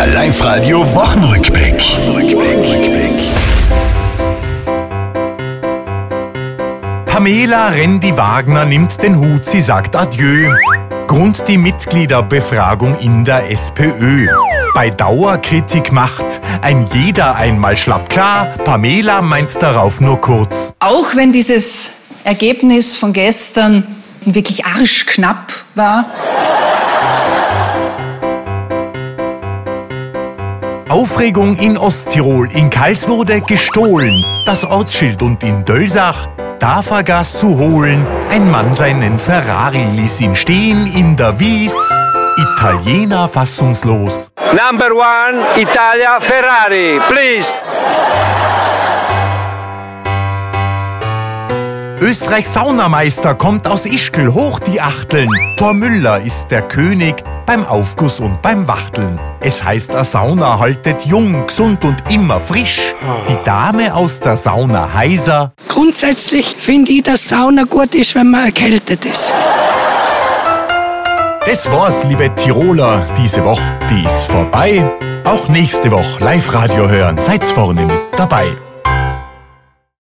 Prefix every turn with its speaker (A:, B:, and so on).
A: Der Live-Radio Wochenrückblick.
B: Pamela Rendi-Wagner nimmt den Hut, sie sagt Adieu. Grund die Mitgliederbefragung in der SPÖ. Bei Dauerkritik macht ein jeder einmal schlapp. Klar, Pamela meint darauf nur kurz.
C: Auch wenn dieses Ergebnis von gestern wirklich arschknapp war.
B: Aufregung in Osttirol. In Kals wurde gestohlen. Das Ortsschild und in Dölsach, da vergaß zu holen. Ein Mann seinen Ferrari ließ ihn stehen in der Wies. Italiener fassungslos.
D: Number one, Italia Ferrari, please.
B: Österreichs Saunameister kommt aus Ischgl, hoch die Achteln. Thor Müller ist der König beim Aufguss und beim Wachteln. Es heißt, a Sauna haltet jung, gesund und immer frisch. Die Dame aus der Sauna heiser.
E: Grundsätzlich finde ich, dass Sauna gut ist, wenn man erkältet ist.
B: Das war's, liebe Tiroler, diese Woche. Die ist vorbei. Auch nächste Woche Live-Radio hören. Seid's vorne mit dabei.